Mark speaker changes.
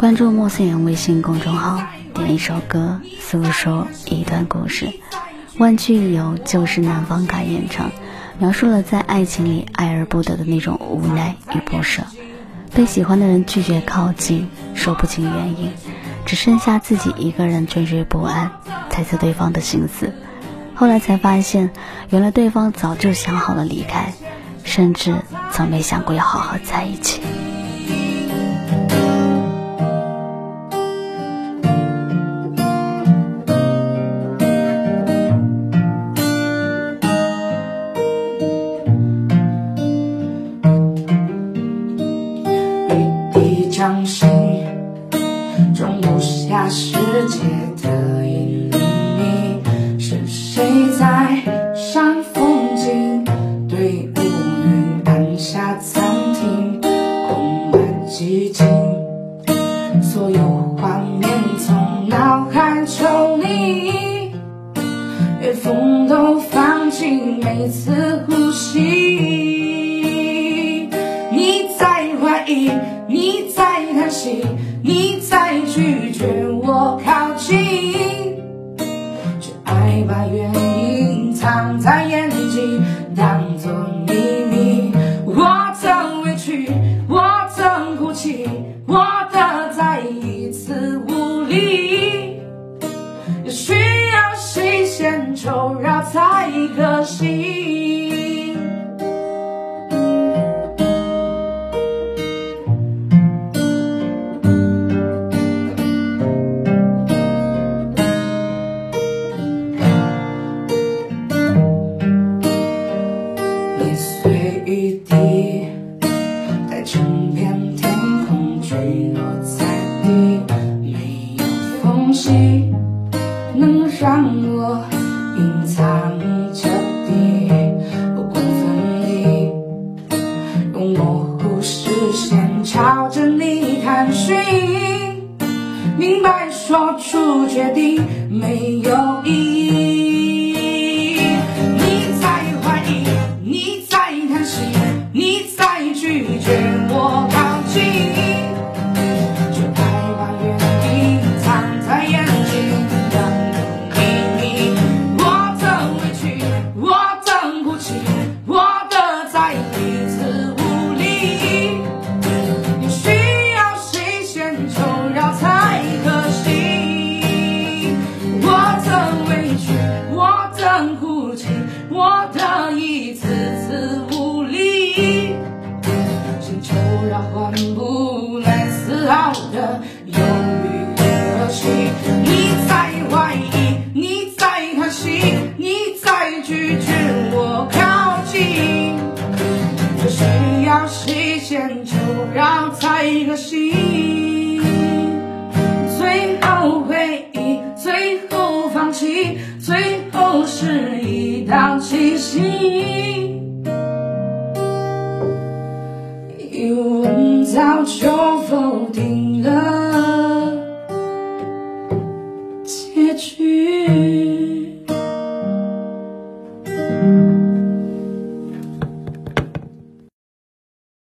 Speaker 1: 关注莫思言微信公众号，点一首歌，诉说一段故事。《万句游》就是南方卡演唱，描述了在爱情里爱而不得的那种无奈与不舍，被喜欢的人拒绝靠近，说不清原因，只剩下自己一个人惴惴不安，猜测对方的心思。后来才发现，原来对方早就想好了离开，甚至从没想过要好好在一起。
Speaker 2: 相信，装不下世界的引力。是谁在赏风景？对乌云按下暂停，空满寂静。所有画面从脑海抽离，连风都放弃每次呼吸。拒绝我靠近，却爱把原因藏在眼睛，当作秘密。我曾委屈，我曾哭泣，我的再一次无力，需要谁先求饶才可惜？我隐藏彻底，不光分离，用模糊视线朝着你探寻，明白说出决定没有意义。你在怀疑，你在叹息，你犹豫的心，你在怀疑，你在叹息，你在拒绝我靠近。不需要时间，就要太可惜。最后回忆，最后放弃，最后是一道气息。疑问早就否定了。